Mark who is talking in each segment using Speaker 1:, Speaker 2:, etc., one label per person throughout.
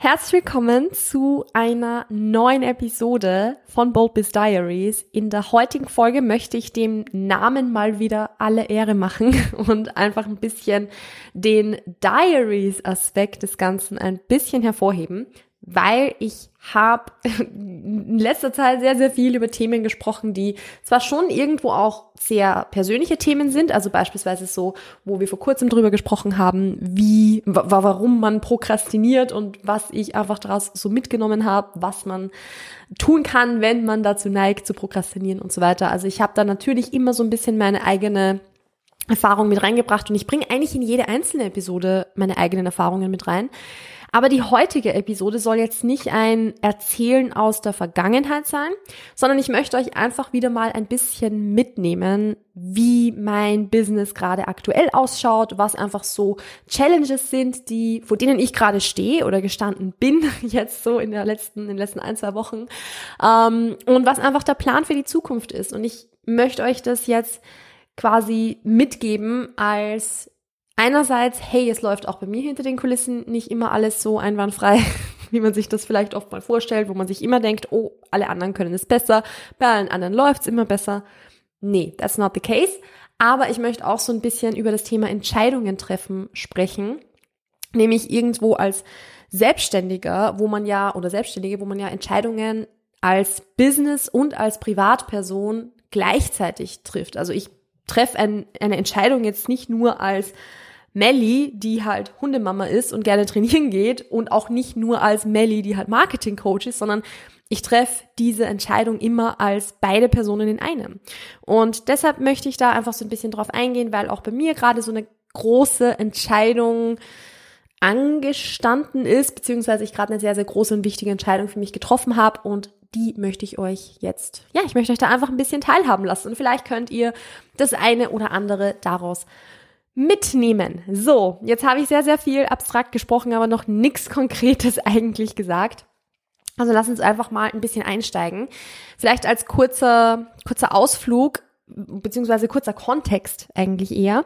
Speaker 1: Herzlich willkommen zu einer neuen Episode von Bold Biz Diaries. In der heutigen Folge möchte ich dem Namen mal wieder alle Ehre machen und einfach ein bisschen den Diaries-Aspekt des Ganzen ein bisschen hervorheben weil ich habe in letzter Zeit sehr, sehr viel über Themen gesprochen, die zwar schon irgendwo auch sehr persönliche Themen sind, also beispielsweise so, wo wir vor kurzem drüber gesprochen haben, wie, warum man prokrastiniert und was ich einfach daraus so mitgenommen habe, was man tun kann, wenn man dazu neigt zu prokrastinieren und so weiter. Also ich habe da natürlich immer so ein bisschen meine eigene Erfahrung mit reingebracht und ich bringe eigentlich in jede einzelne Episode meine eigenen Erfahrungen mit rein. Aber die heutige Episode soll jetzt nicht ein Erzählen aus der Vergangenheit sein, sondern ich möchte euch einfach wieder mal ein bisschen mitnehmen, wie mein Business gerade aktuell ausschaut, was einfach so Challenges sind, die, vor denen ich gerade stehe oder gestanden bin, jetzt so in der letzten, in den letzten ein, zwei Wochen, ähm, und was einfach der Plan für die Zukunft ist. Und ich möchte euch das jetzt quasi mitgeben als einerseits, hey, es läuft auch bei mir hinter den Kulissen nicht immer alles so einwandfrei, wie man sich das vielleicht oft mal vorstellt, wo man sich immer denkt, oh, alle anderen können es besser, bei allen anderen läuft's immer besser. Nee, that's not the case. Aber ich möchte auch so ein bisschen über das Thema Entscheidungen treffen sprechen, nämlich irgendwo als Selbstständiger, wo man ja, oder Selbstständige, wo man ja Entscheidungen als Business und als Privatperson gleichzeitig trifft. Also ich treffe ein, eine Entscheidung jetzt nicht nur als Melly, die halt Hundemama ist und gerne trainieren geht und auch nicht nur als Melly, die halt Marketing-Coach ist, sondern ich treffe diese Entscheidung immer als beide Personen in einem. Und deshalb möchte ich da einfach so ein bisschen drauf eingehen, weil auch bei mir gerade so eine große Entscheidung angestanden ist, beziehungsweise ich gerade eine sehr, sehr große und wichtige Entscheidung für mich getroffen habe und die möchte ich euch jetzt, ja, ich möchte euch da einfach ein bisschen teilhaben lassen und vielleicht könnt ihr das eine oder andere daraus mitnehmen. So, jetzt habe ich sehr, sehr viel abstrakt gesprochen, aber noch nichts Konkretes eigentlich gesagt. Also lass uns einfach mal ein bisschen einsteigen. Vielleicht als kurzer, kurzer Ausflug, beziehungsweise kurzer Kontext eigentlich eher.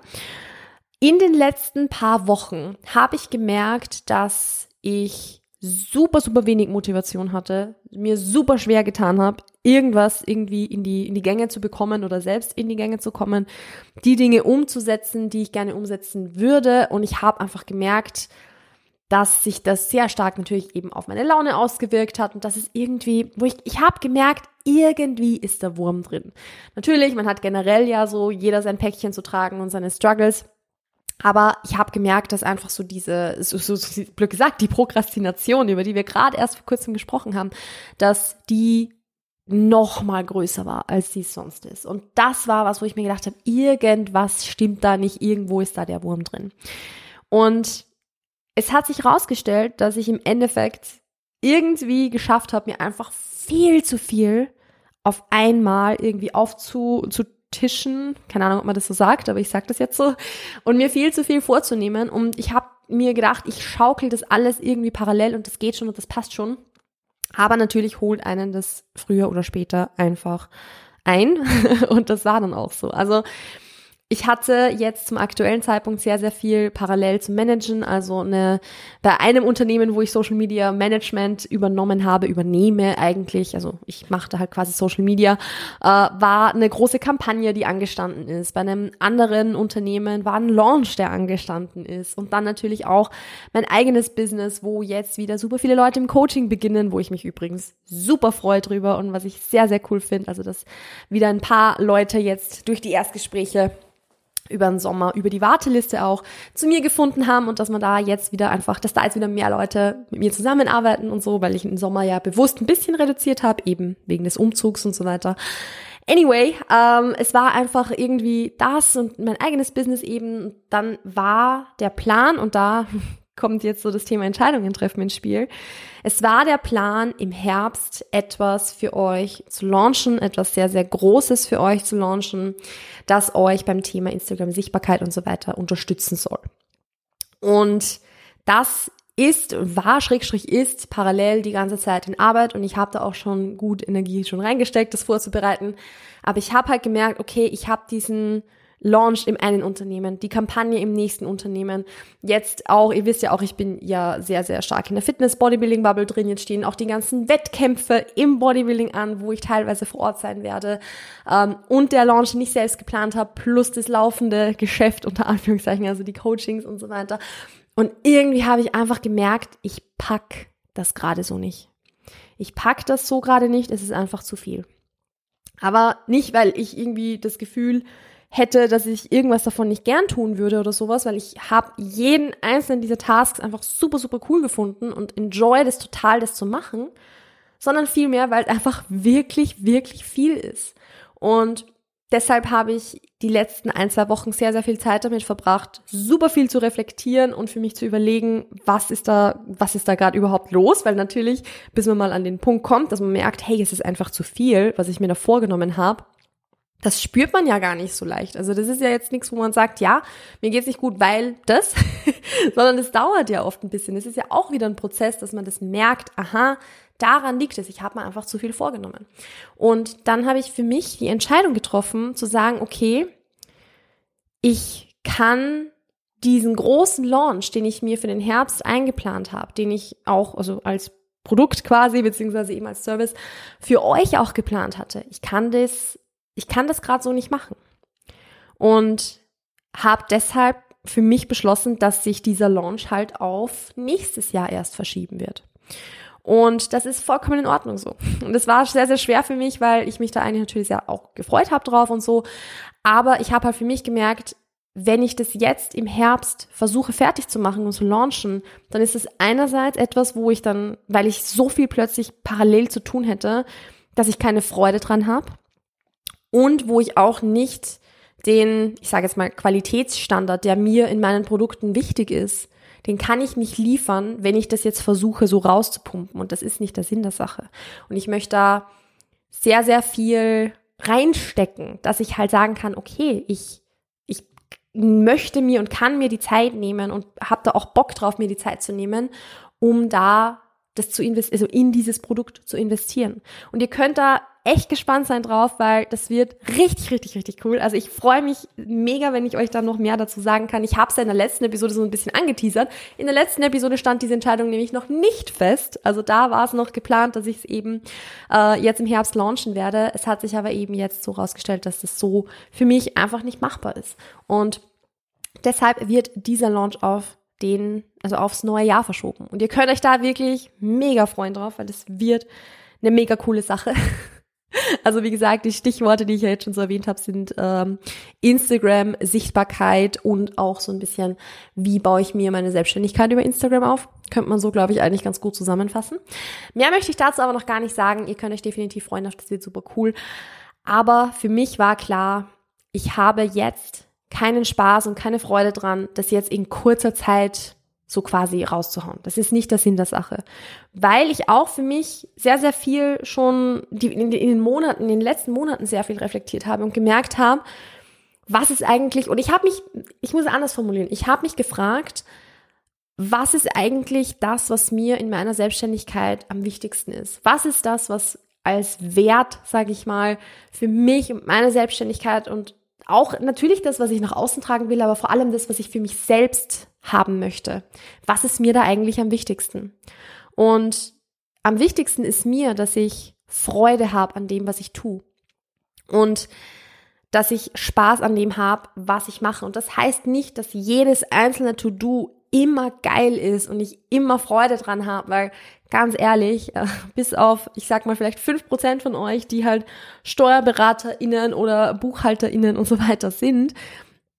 Speaker 1: In den letzten paar Wochen habe ich gemerkt, dass ich super, super wenig Motivation hatte, mir super schwer getan habe, irgendwas irgendwie in die, in die Gänge zu bekommen oder selbst in die Gänge zu kommen, die Dinge umzusetzen, die ich gerne umsetzen würde. Und ich habe einfach gemerkt, dass sich das sehr stark natürlich eben auf meine Laune ausgewirkt hat und dass es irgendwie, wo ich, ich habe gemerkt, irgendwie ist der Wurm drin. Natürlich, man hat generell ja so jeder sein Päckchen zu tragen und seine Struggles. Aber ich habe gemerkt, dass einfach so diese, so, so, so blöd gesagt, die Prokrastination, über die wir gerade erst vor kurzem gesprochen haben, dass die noch mal größer war, als sie sonst ist. Und das war was, wo ich mir gedacht habe, irgendwas stimmt da nicht, irgendwo ist da der Wurm drin. Und es hat sich herausgestellt, dass ich im Endeffekt irgendwie geschafft habe, mir einfach viel zu viel auf einmal irgendwie aufzu Tischen, keine Ahnung, ob man das so sagt, aber ich sage das jetzt so, und mir viel zu viel vorzunehmen. Und ich habe mir gedacht, ich schaukel das alles irgendwie parallel und das geht schon und das passt schon. Aber natürlich holt einen das früher oder später einfach ein. und das war dann auch so. Also ich hatte jetzt zum aktuellen Zeitpunkt sehr, sehr viel parallel zu managen. Also eine, bei einem Unternehmen, wo ich Social Media Management übernommen habe, übernehme eigentlich, also ich machte halt quasi Social Media, äh, war eine große Kampagne, die angestanden ist. Bei einem anderen Unternehmen war ein Launch, der angestanden ist. Und dann natürlich auch mein eigenes Business, wo jetzt wieder super viele Leute im Coaching beginnen, wo ich mich übrigens super freue drüber und was ich sehr, sehr cool finde. Also, dass wieder ein paar Leute jetzt durch die Erstgespräche über den Sommer, über die Warteliste auch zu mir gefunden haben und dass man da jetzt wieder einfach, dass da jetzt wieder mehr Leute mit mir zusammenarbeiten und so, weil ich im Sommer ja bewusst ein bisschen reduziert habe, eben wegen des Umzugs und so weiter. Anyway, ähm, es war einfach irgendwie das und mein eigenes Business eben. Dann war der Plan und da kommt jetzt so das Thema Entscheidungen treffen ins Spiel. Es war der Plan, im Herbst etwas für euch zu launchen, etwas sehr, sehr Großes für euch zu launchen, das euch beim Thema Instagram Sichtbarkeit und so weiter unterstützen soll. Und das ist, war, Schrägstrich ist, parallel die ganze Zeit in Arbeit und ich habe da auch schon gut Energie schon reingesteckt, das vorzubereiten. Aber ich habe halt gemerkt, okay, ich habe diesen Launch im einen Unternehmen, die Kampagne im nächsten Unternehmen. Jetzt auch, ihr wisst ja auch, ich bin ja sehr, sehr stark in der Fitness-Bodybuilding-Bubble drin. Jetzt stehen auch die ganzen Wettkämpfe im Bodybuilding an, wo ich teilweise vor Ort sein werde. Ähm, und der Launch, den ich selbst geplant habe, plus das laufende Geschäft unter Anführungszeichen, also die Coachings und so weiter. Und irgendwie habe ich einfach gemerkt, ich pack das gerade so nicht. Ich pack das so gerade nicht, es ist einfach zu viel. Aber nicht, weil ich irgendwie das Gefühl hätte, dass ich irgendwas davon nicht gern tun würde oder sowas, weil ich habe jeden einzelnen dieser Tasks einfach super, super cool gefunden und enjoy das total, das zu machen, sondern vielmehr, weil es einfach wirklich, wirklich viel ist. Und deshalb habe ich die letzten ein, zwei Wochen sehr, sehr viel Zeit damit verbracht, super viel zu reflektieren und für mich zu überlegen, was ist da, was ist da gerade überhaupt los? Weil natürlich, bis man mal an den Punkt kommt, dass man merkt, hey, es ist einfach zu viel, was ich mir da vorgenommen habe, das spürt man ja gar nicht so leicht. Also das ist ja jetzt nichts, wo man sagt, ja, mir geht's nicht gut, weil das, sondern es dauert ja oft ein bisschen. Es ist ja auch wieder ein Prozess, dass man das merkt, aha, daran liegt es, ich habe mir einfach zu viel vorgenommen. Und dann habe ich für mich die Entscheidung getroffen, zu sagen, okay, ich kann diesen großen Launch, den ich mir für den Herbst eingeplant habe, den ich auch also als Produkt quasi, beziehungsweise eben als Service für euch auch geplant hatte. Ich kann das ich kann das gerade so nicht machen. Und habe deshalb für mich beschlossen, dass sich dieser Launch halt auf nächstes Jahr erst verschieben wird. Und das ist vollkommen in Ordnung so. Und es war sehr, sehr schwer für mich, weil ich mich da eigentlich natürlich ja auch gefreut habe drauf und so. Aber ich habe halt für mich gemerkt, wenn ich das jetzt im Herbst versuche fertig zu machen und zu launchen, dann ist es einerseits etwas, wo ich dann, weil ich so viel plötzlich parallel zu tun hätte, dass ich keine Freude dran habe und wo ich auch nicht den, ich sage jetzt mal, Qualitätsstandard, der mir in meinen Produkten wichtig ist, den kann ich nicht liefern, wenn ich das jetzt versuche, so rauszupumpen. Und das ist nicht der Sinn der Sache. Und ich möchte da sehr, sehr viel reinstecken, dass ich halt sagen kann, okay, ich, ich möchte mir und kann mir die Zeit nehmen und habe da auch Bock drauf, mir die Zeit zu nehmen, um da das zu investieren, also in dieses Produkt zu investieren. Und ihr könnt da echt gespannt sein drauf, weil das wird richtig, richtig, richtig cool. Also ich freue mich mega, wenn ich euch da noch mehr dazu sagen kann. Ich habe es ja in der letzten Episode so ein bisschen angeteasert. In der letzten Episode stand diese Entscheidung nämlich noch nicht fest. Also da war es noch geplant, dass ich es eben äh, jetzt im Herbst launchen werde. Es hat sich aber eben jetzt so rausgestellt, dass das so für mich einfach nicht machbar ist. Und deshalb wird dieser Launch auf den, also aufs neue Jahr verschoben. Und ihr könnt euch da wirklich mega freuen drauf, weil es wird eine mega coole Sache. Also wie gesagt, die Stichworte, die ich ja jetzt schon so erwähnt habe, sind ähm, Instagram, Sichtbarkeit und auch so ein bisschen, wie baue ich mir meine Selbstständigkeit über Instagram auf. Könnte man so, glaube ich, eigentlich ganz gut zusammenfassen. Mehr möchte ich dazu aber noch gar nicht sagen. Ihr könnt euch definitiv freuen, das wird super cool. Aber für mich war klar, ich habe jetzt keinen Spaß und keine Freude dran, das jetzt in kurzer Zeit so quasi rauszuhauen. Das ist nicht der Sinn der Sache. Weil ich auch für mich sehr, sehr viel schon in, den Monaten, in den letzten Monaten sehr viel reflektiert habe und gemerkt habe, was ist eigentlich, und ich habe mich, ich muss es anders formulieren, ich habe mich gefragt, was ist eigentlich das, was mir in meiner Selbstständigkeit am wichtigsten ist? Was ist das, was als Wert, sage ich mal, für mich und meine Selbstständigkeit und auch natürlich das, was ich nach außen tragen will, aber vor allem das, was ich für mich selbst haben möchte. Was ist mir da eigentlich am wichtigsten? Und am wichtigsten ist mir, dass ich Freude habe an dem, was ich tue. Und dass ich Spaß an dem habe, was ich mache. Und das heißt nicht, dass jedes einzelne To-Do immer geil ist und ich immer Freude dran habe, weil ganz ehrlich, äh, bis auf, ich sag mal vielleicht fünf Prozent von euch, die halt SteuerberaterInnen oder BuchhalterInnen und so weiter sind,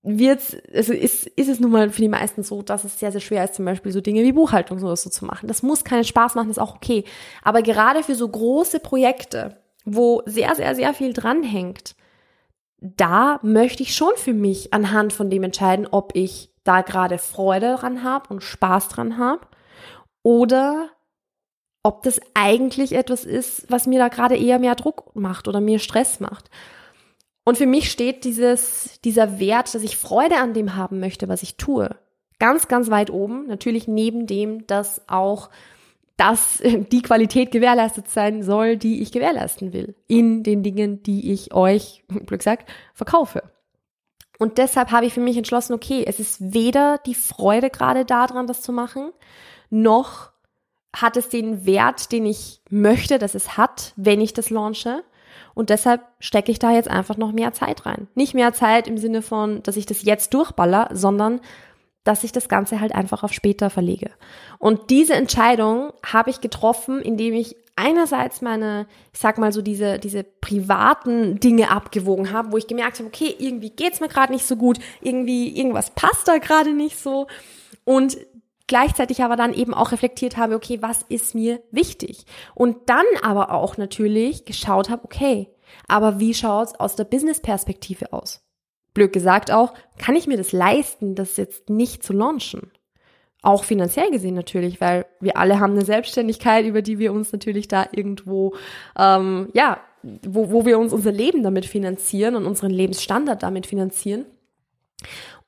Speaker 1: wird also ist, ist es nun mal für die meisten so, dass es sehr, sehr schwer ist, zum Beispiel so Dinge wie Buchhaltung so, so zu machen. Das muss keinen Spaß machen, ist auch okay. Aber gerade für so große Projekte, wo sehr, sehr, sehr viel dranhängt, da möchte ich schon für mich anhand von dem entscheiden, ob ich da gerade Freude dran habe und Spaß dran habe oder ob das eigentlich etwas ist, was mir da gerade eher mehr Druck macht oder mir Stress macht. Und für mich steht dieses, dieser Wert, dass ich Freude an dem haben möchte, was ich tue, ganz, ganz weit oben. Natürlich neben dem, dass auch dass die Qualität gewährleistet sein soll, die ich gewährleisten will. In den Dingen, die ich euch, Glück sagt, verkaufe. Und deshalb habe ich für mich entschlossen, okay, es ist weder die Freude gerade daran, das zu machen, noch hat es den Wert, den ich möchte, dass es hat, wenn ich das launche. Und deshalb stecke ich da jetzt einfach noch mehr Zeit rein. Nicht mehr Zeit im Sinne von, dass ich das jetzt durchballer, sondern dass ich das Ganze halt einfach auf später verlege. Und diese Entscheidung habe ich getroffen, indem ich einerseits meine, ich sag mal so diese, diese privaten Dinge abgewogen habe, wo ich gemerkt habe, okay, irgendwie geht's mir gerade nicht so gut, irgendwie, irgendwas passt da gerade nicht so. Und gleichzeitig aber dann eben auch reflektiert habe, okay, was ist mir wichtig? Und dann aber auch natürlich geschaut habe, okay, aber wie schaut's aus der Business-Perspektive aus? blöd gesagt auch, kann ich mir das leisten, das jetzt nicht zu launchen? Auch finanziell gesehen natürlich, weil wir alle haben eine Selbstständigkeit, über die wir uns natürlich da irgendwo, ähm, ja, wo, wo wir uns unser Leben damit finanzieren und unseren Lebensstandard damit finanzieren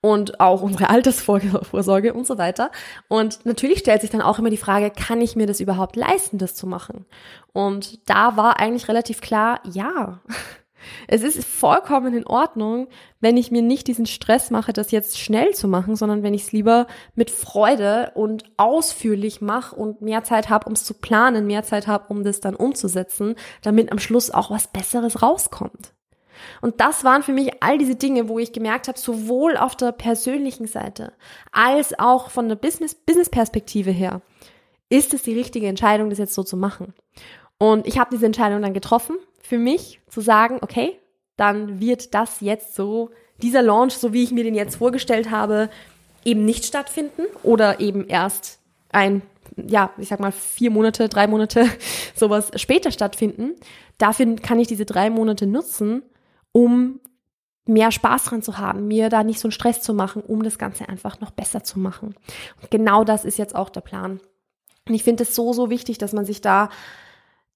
Speaker 1: und auch unsere Altersvorsorge und so weiter. Und natürlich stellt sich dann auch immer die Frage, kann ich mir das überhaupt leisten, das zu machen? Und da war eigentlich relativ klar, ja. Es ist vollkommen in Ordnung, wenn ich mir nicht diesen Stress mache, das jetzt schnell zu machen, sondern wenn ich es lieber mit Freude und ausführlich mache und mehr Zeit habe, um es zu planen, mehr Zeit habe, um das dann umzusetzen, damit am Schluss auch was Besseres rauskommt. Und das waren für mich all diese Dinge, wo ich gemerkt habe, sowohl auf der persönlichen Seite als auch von der Business, Business Perspektive her, ist es die richtige Entscheidung, das jetzt so zu machen. Und ich habe diese Entscheidung dann getroffen für mich zu sagen, okay, dann wird das jetzt so, dieser Launch, so wie ich mir den jetzt vorgestellt habe, eben nicht stattfinden oder eben erst ein, ja, ich sag mal vier Monate, drei Monate, sowas später stattfinden. Dafür kann ich diese drei Monate nutzen, um mehr Spaß dran zu haben, mir da nicht so einen Stress zu machen, um das Ganze einfach noch besser zu machen. Und genau das ist jetzt auch der Plan. Und ich finde es so, so wichtig, dass man sich da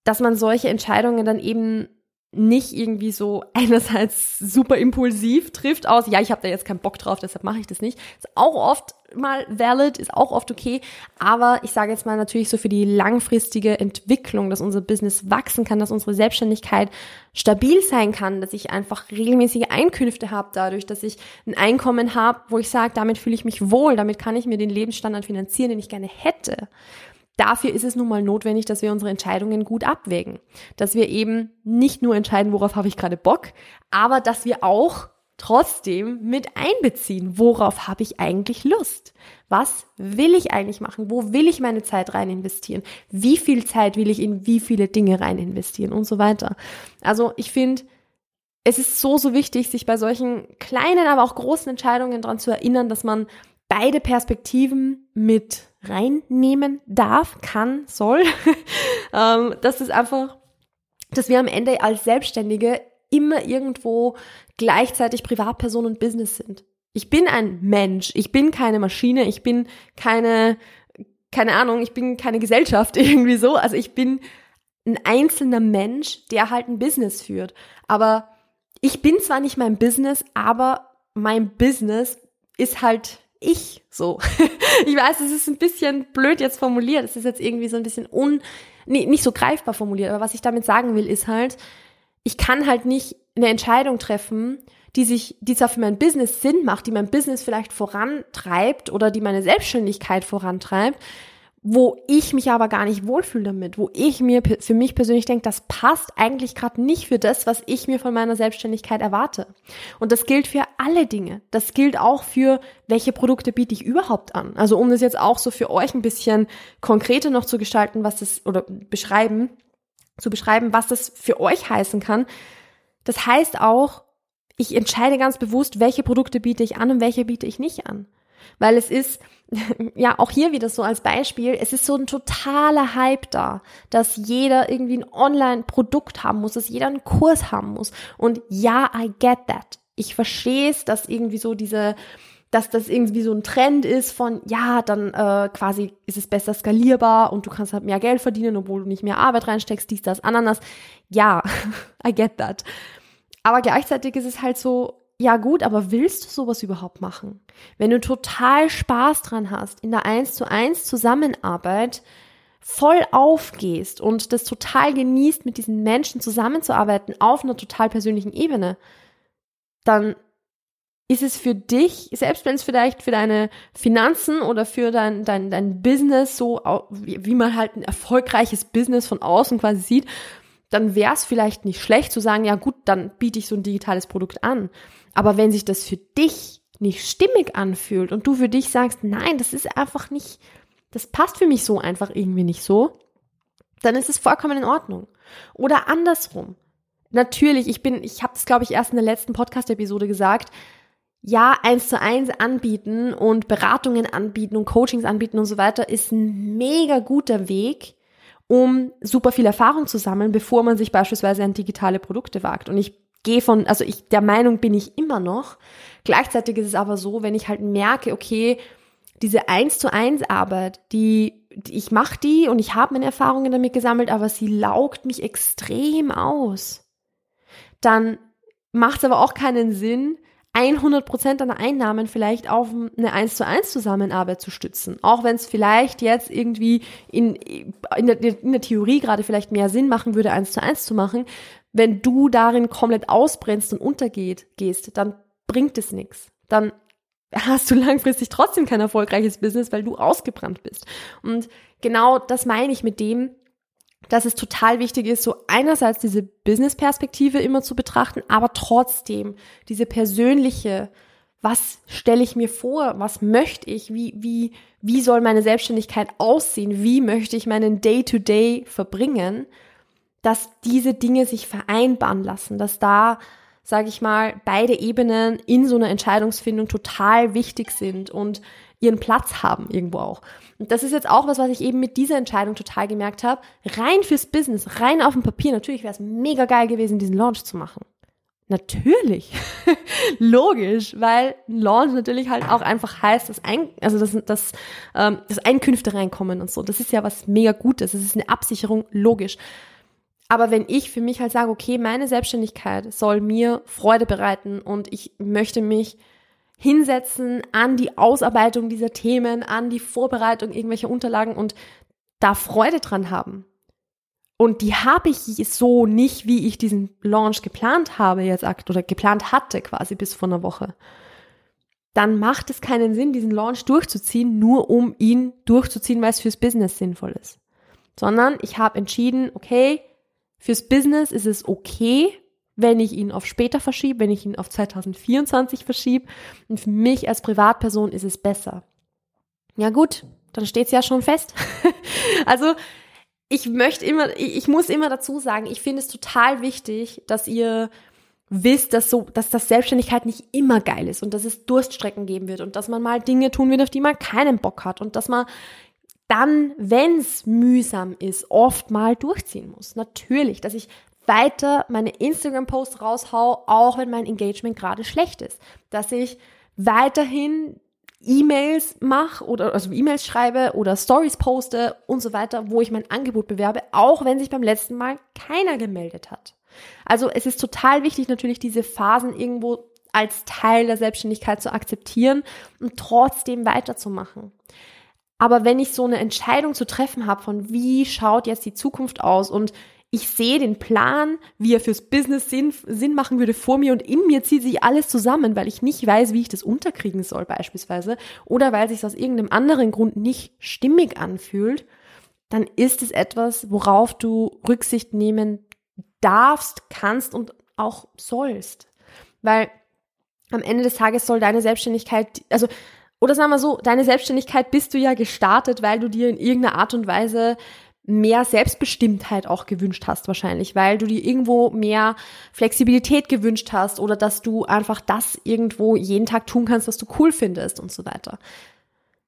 Speaker 1: dass man solche Entscheidungen dann eben nicht irgendwie so einerseits super impulsiv trifft aus, ja, ich habe da jetzt keinen Bock drauf, deshalb mache ich das nicht. Ist auch oft mal valid, ist auch oft okay, aber ich sage jetzt mal natürlich so für die langfristige Entwicklung, dass unser Business wachsen kann, dass unsere Selbstständigkeit stabil sein kann, dass ich einfach regelmäßige Einkünfte habe dadurch, dass ich ein Einkommen habe, wo ich sage, damit fühle ich mich wohl, damit kann ich mir den Lebensstandard finanzieren, den ich gerne hätte dafür ist es nun mal notwendig, dass wir unsere Entscheidungen gut abwägen. Dass wir eben nicht nur entscheiden, worauf habe ich gerade Bock, aber dass wir auch trotzdem mit einbeziehen, worauf habe ich eigentlich Lust? Was will ich eigentlich machen? Wo will ich meine Zeit rein investieren? Wie viel Zeit will ich in wie viele Dinge rein investieren und so weiter? Also ich finde, es ist so, so wichtig, sich bei solchen kleinen, aber auch großen Entscheidungen daran zu erinnern, dass man beide Perspektiven mit reinnehmen darf, kann, soll. ähm, das ist einfach, dass wir am Ende als Selbstständige immer irgendwo gleichzeitig Privatperson und Business sind. Ich bin ein Mensch, ich bin keine Maschine, ich bin keine, keine Ahnung, ich bin keine Gesellschaft irgendwie so. Also ich bin ein einzelner Mensch, der halt ein Business führt. Aber ich bin zwar nicht mein Business, aber mein Business ist halt ich so. ich weiß, es ist ein bisschen blöd jetzt formuliert. Es ist jetzt irgendwie so ein bisschen un, nee, nicht so greifbar formuliert. Aber was ich damit sagen will, ist halt, ich kann halt nicht eine Entscheidung treffen, die sich, die zwar für mein Business Sinn macht, die mein Business vielleicht vorantreibt oder die meine Selbstständigkeit vorantreibt, wo ich mich aber gar nicht wohlfühle damit, wo ich mir für mich persönlich denke, das passt eigentlich gerade nicht für das, was ich mir von meiner Selbstständigkeit erwarte. Und das gilt für alle Dinge. Das gilt auch für, welche Produkte biete ich überhaupt an. Also um das jetzt auch so für euch ein bisschen konkreter noch zu gestalten, was das oder beschreiben, zu beschreiben, was das für euch heißen kann. Das heißt auch, ich entscheide ganz bewusst, welche Produkte biete ich an und welche biete ich nicht an. Weil es ist, ja, auch hier wieder so als Beispiel, es ist so ein totaler Hype da, dass jeder irgendwie ein Online-Produkt haben muss, dass jeder einen Kurs haben muss. Und ja, I get that. Ich verstehe es, dass irgendwie so diese, dass das irgendwie so ein Trend ist von, ja, dann äh, quasi ist es besser skalierbar und du kannst halt mehr Geld verdienen, obwohl du nicht mehr Arbeit reinsteckst, dies, das, Ananas. Ja, I get that. Aber gleichzeitig ist es halt so, ja gut, aber willst du sowas überhaupt machen? Wenn du total Spaß dran hast, in der 1 zu 1 Zusammenarbeit voll aufgehst und das total genießt, mit diesen Menschen zusammenzuarbeiten auf einer total persönlichen Ebene, dann ist es für dich, selbst wenn es vielleicht für deine Finanzen oder für dein, dein, dein Business so, wie, wie man halt ein erfolgreiches Business von außen quasi sieht, dann wäre es vielleicht nicht schlecht zu sagen, ja gut, dann biete ich so ein digitales Produkt an. Aber wenn sich das für dich nicht stimmig anfühlt und du für dich sagst, nein, das ist einfach nicht, das passt für mich so einfach irgendwie nicht so, dann ist es vollkommen in Ordnung. Oder andersrum. Natürlich, ich bin, ich habe es glaube ich erst in der letzten Podcast-Episode gesagt, ja, eins zu eins anbieten und Beratungen anbieten und Coachings anbieten und so weiter ist ein mega guter Weg, um super viel Erfahrung zu sammeln, bevor man sich beispielsweise an digitale Produkte wagt. Und ich gehe von, also ich, der Meinung bin ich immer noch. Gleichzeitig ist es aber so, wenn ich halt merke, okay, diese eins zu eins Arbeit, die, die ich mache die und ich habe meine Erfahrungen damit gesammelt, aber sie laugt mich extrem aus. Dann macht es aber auch keinen Sinn, 100 Prozent deiner Einnahmen vielleicht auf eine 1 zu 1 Zusammenarbeit zu stützen. Auch wenn es vielleicht jetzt irgendwie in, in, der, in der Theorie gerade vielleicht mehr Sinn machen würde, 1 zu 1 zu machen. Wenn du darin komplett ausbrennst und untergeht, gehst, dann bringt es nichts. Dann hast du langfristig trotzdem kein erfolgreiches Business, weil du ausgebrannt bist. Und genau das meine ich mit dem, dass es total wichtig ist, so einerseits diese Business-Perspektive immer zu betrachten, aber trotzdem diese persönliche, was stelle ich mir vor, was möchte ich, wie, wie, wie soll meine Selbstständigkeit aussehen, wie möchte ich meinen Day-to-Day -Day verbringen, dass diese Dinge sich vereinbaren lassen, dass da, sage ich mal, beide Ebenen in so einer Entscheidungsfindung total wichtig sind und ihren Platz haben irgendwo auch. Und das ist jetzt auch was, was ich eben mit dieser Entscheidung total gemerkt habe. Rein fürs Business, rein auf dem Papier. Natürlich wäre es mega geil gewesen, diesen Launch zu machen. Natürlich. Logisch, weil Launch natürlich halt auch einfach heißt, dass, ein, also dass, dass, ähm, dass Einkünfte reinkommen und so. Das ist ja was mega Gutes. Das ist eine Absicherung, logisch. Aber wenn ich für mich halt sage, okay, meine Selbstständigkeit soll mir Freude bereiten und ich möchte mich hinsetzen an die Ausarbeitung dieser Themen, an die Vorbereitung irgendwelcher Unterlagen und da Freude dran haben. Und die habe ich so nicht, wie ich diesen Launch geplant habe jetzt oder geplant hatte quasi bis vor einer Woche. Dann macht es keinen Sinn, diesen Launch durchzuziehen, nur um ihn durchzuziehen, weil es fürs Business sinnvoll ist. Sondern ich habe entschieden, okay, fürs Business ist es okay, wenn ich ihn auf später verschiebe, wenn ich ihn auf 2024 verschiebe. Und für mich als Privatperson ist es besser. Ja gut, dann steht es ja schon fest. also ich möchte immer, ich muss immer dazu sagen, ich finde es total wichtig, dass ihr wisst, dass so, dass das Selbstständigkeit nicht immer geil ist und dass es Durststrecken geben wird und dass man mal Dinge tun wird, auf die man keinen Bock hat und dass man dann, wenn es mühsam ist, oft mal durchziehen muss. Natürlich, dass ich weiter meine Instagram-Posts raushau, auch wenn mein Engagement gerade schlecht ist. Dass ich weiterhin E-Mails mache oder also E-Mails schreibe oder Stories poste und so weiter, wo ich mein Angebot bewerbe, auch wenn sich beim letzten Mal keiner gemeldet hat. Also es ist total wichtig natürlich diese Phasen irgendwo als Teil der Selbstständigkeit zu akzeptieren und trotzdem weiterzumachen. Aber wenn ich so eine Entscheidung zu treffen habe von wie schaut jetzt die Zukunft aus und ich sehe den Plan, wie er fürs Business Sinn, Sinn machen würde vor mir und in mir zieht sich alles zusammen, weil ich nicht weiß, wie ich das unterkriegen soll beispielsweise oder weil sich aus irgendeinem anderen Grund nicht stimmig anfühlt, dann ist es etwas, worauf du Rücksicht nehmen darfst, kannst und auch sollst. Weil am Ende des Tages soll deine Selbstständigkeit, also oder sagen wir so, deine Selbstständigkeit bist du ja gestartet, weil du dir in irgendeiner Art und Weise mehr Selbstbestimmtheit auch gewünscht hast wahrscheinlich, weil du dir irgendwo mehr Flexibilität gewünscht hast oder dass du einfach das irgendwo jeden Tag tun kannst, was du cool findest und so weiter.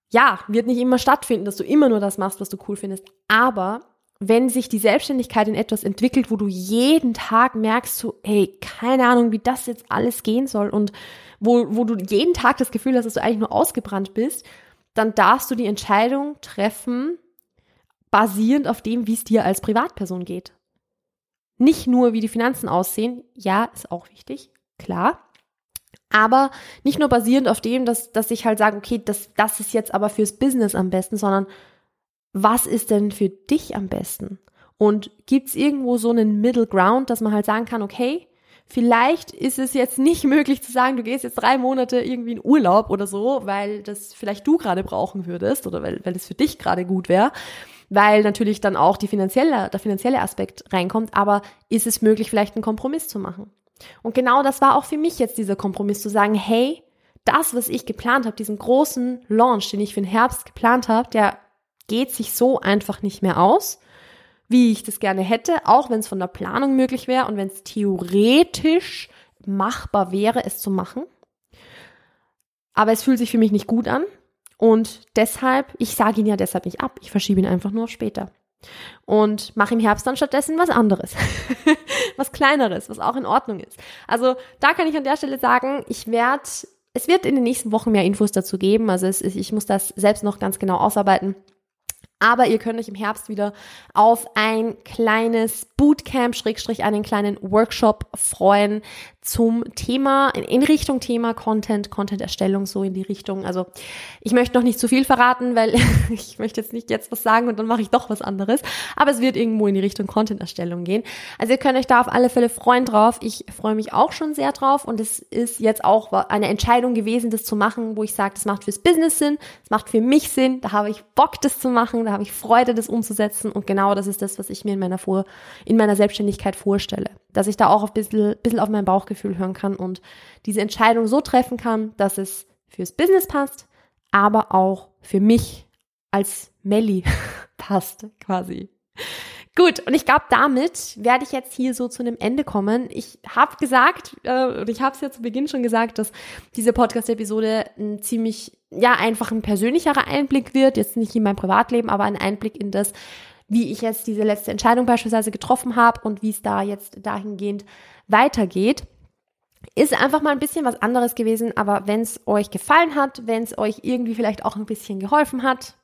Speaker 1: Ja, wird nicht immer stattfinden, dass du immer nur das machst, was du cool findest, aber wenn sich die Selbstständigkeit in etwas entwickelt, wo du jeden Tag merkst, so, hey, keine Ahnung, wie das jetzt alles gehen soll und wo, wo du jeden Tag das Gefühl hast, dass du eigentlich nur ausgebrannt bist, dann darfst du die Entscheidung treffen, basierend auf dem, wie es dir als Privatperson geht. Nicht nur, wie die Finanzen aussehen, ja, ist auch wichtig, klar. Aber nicht nur basierend auf dem, dass, dass ich halt sage, okay, das, das ist jetzt aber fürs Business am besten, sondern was ist denn für dich am besten? Und gibt es irgendwo so einen Middle Ground, dass man halt sagen kann, okay, Vielleicht ist es jetzt nicht möglich zu sagen, du gehst jetzt drei Monate irgendwie in Urlaub oder so, weil das vielleicht du gerade brauchen würdest oder weil, weil das für dich gerade gut wäre, weil natürlich dann auch die finanzielle, der finanzielle Aspekt reinkommt, aber ist es möglich, vielleicht einen Kompromiss zu machen? Und genau das war auch für mich jetzt dieser Kompromiss zu sagen, hey, das, was ich geplant habe, diesen großen Launch, den ich für den Herbst geplant habe, der geht sich so einfach nicht mehr aus, wie ich das gerne hätte, auch wenn es von der Planung möglich wäre und wenn es theoretisch machbar wäre, es zu machen. Aber es fühlt sich für mich nicht gut an und deshalb, ich sage ihn ja deshalb nicht ab, ich verschiebe ihn einfach nur auf später und mache im Herbst dann stattdessen was anderes, was kleineres, was auch in Ordnung ist. Also da kann ich an der Stelle sagen, ich werde es wird in den nächsten Wochen mehr Infos dazu geben. Also es, ich muss das selbst noch ganz genau ausarbeiten. Aber ihr könnt euch im Herbst wieder auf ein kleines Bootcamp, Schrägstrich einen kleinen Workshop freuen zum Thema, in Richtung Thema Content, Content-Erstellung, so in die Richtung. Also ich möchte noch nicht zu viel verraten, weil ich möchte jetzt nicht jetzt was sagen und dann mache ich doch was anderes. Aber es wird irgendwo in die Richtung Content-Erstellung gehen. Also ihr könnt euch da auf alle Fälle freuen drauf. Ich freue mich auch schon sehr drauf und es ist jetzt auch eine Entscheidung gewesen, das zu machen, wo ich sage, das macht fürs Business Sinn, es macht für mich Sinn, da habe ich Bock, das zu machen da habe ich Freude, das umzusetzen und genau das ist das, was ich mir in meiner, Vor in meiner Selbstständigkeit vorstelle. Dass ich da auch ein bisschen, bisschen auf mein Bauchgefühl hören kann und diese Entscheidung so treffen kann, dass es fürs Business passt, aber auch für mich als Melli passt quasi. Gut, und ich glaube, damit werde ich jetzt hier so zu einem Ende kommen. Ich habe gesagt, äh, ich habe es ja zu Beginn schon gesagt, dass diese Podcast-Episode ein ziemlich, ja, einfach ein persönlicherer Einblick wird. Jetzt nicht in mein Privatleben, aber ein Einblick in das, wie ich jetzt diese letzte Entscheidung beispielsweise getroffen habe und wie es da jetzt dahingehend weitergeht. Ist einfach mal ein bisschen was anderes gewesen, aber wenn es euch gefallen hat, wenn es euch irgendwie vielleicht auch ein bisschen geholfen hat,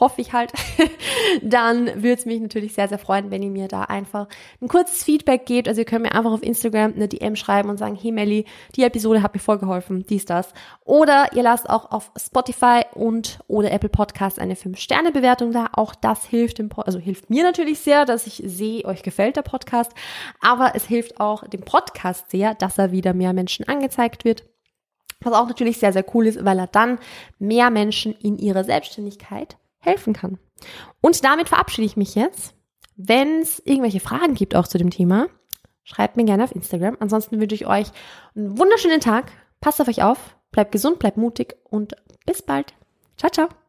Speaker 1: hoffe ich halt, dann würde es mich natürlich sehr, sehr freuen, wenn ihr mir da einfach ein kurzes Feedback gebt. Also ihr könnt mir einfach auf Instagram eine DM schreiben und sagen, hey Melli, die Episode hat mir voll geholfen, dies, das. Oder ihr lasst auch auf Spotify und oder Apple Podcast eine 5-Sterne-Bewertung da. Auch das hilft dem, also hilft mir natürlich sehr, dass ich sehe, euch gefällt der Podcast. Aber es hilft auch dem Podcast sehr, dass er wieder mehr Menschen angezeigt wird. Was auch natürlich sehr, sehr cool ist, weil er dann mehr Menschen in ihrer Selbstständigkeit helfen kann. Und damit verabschiede ich mich jetzt. Wenn es irgendwelche Fragen gibt auch zu dem Thema, schreibt mir gerne auf Instagram. Ansonsten wünsche ich euch einen wunderschönen Tag. Passt auf euch auf, bleibt gesund, bleibt mutig und bis bald. Ciao, ciao.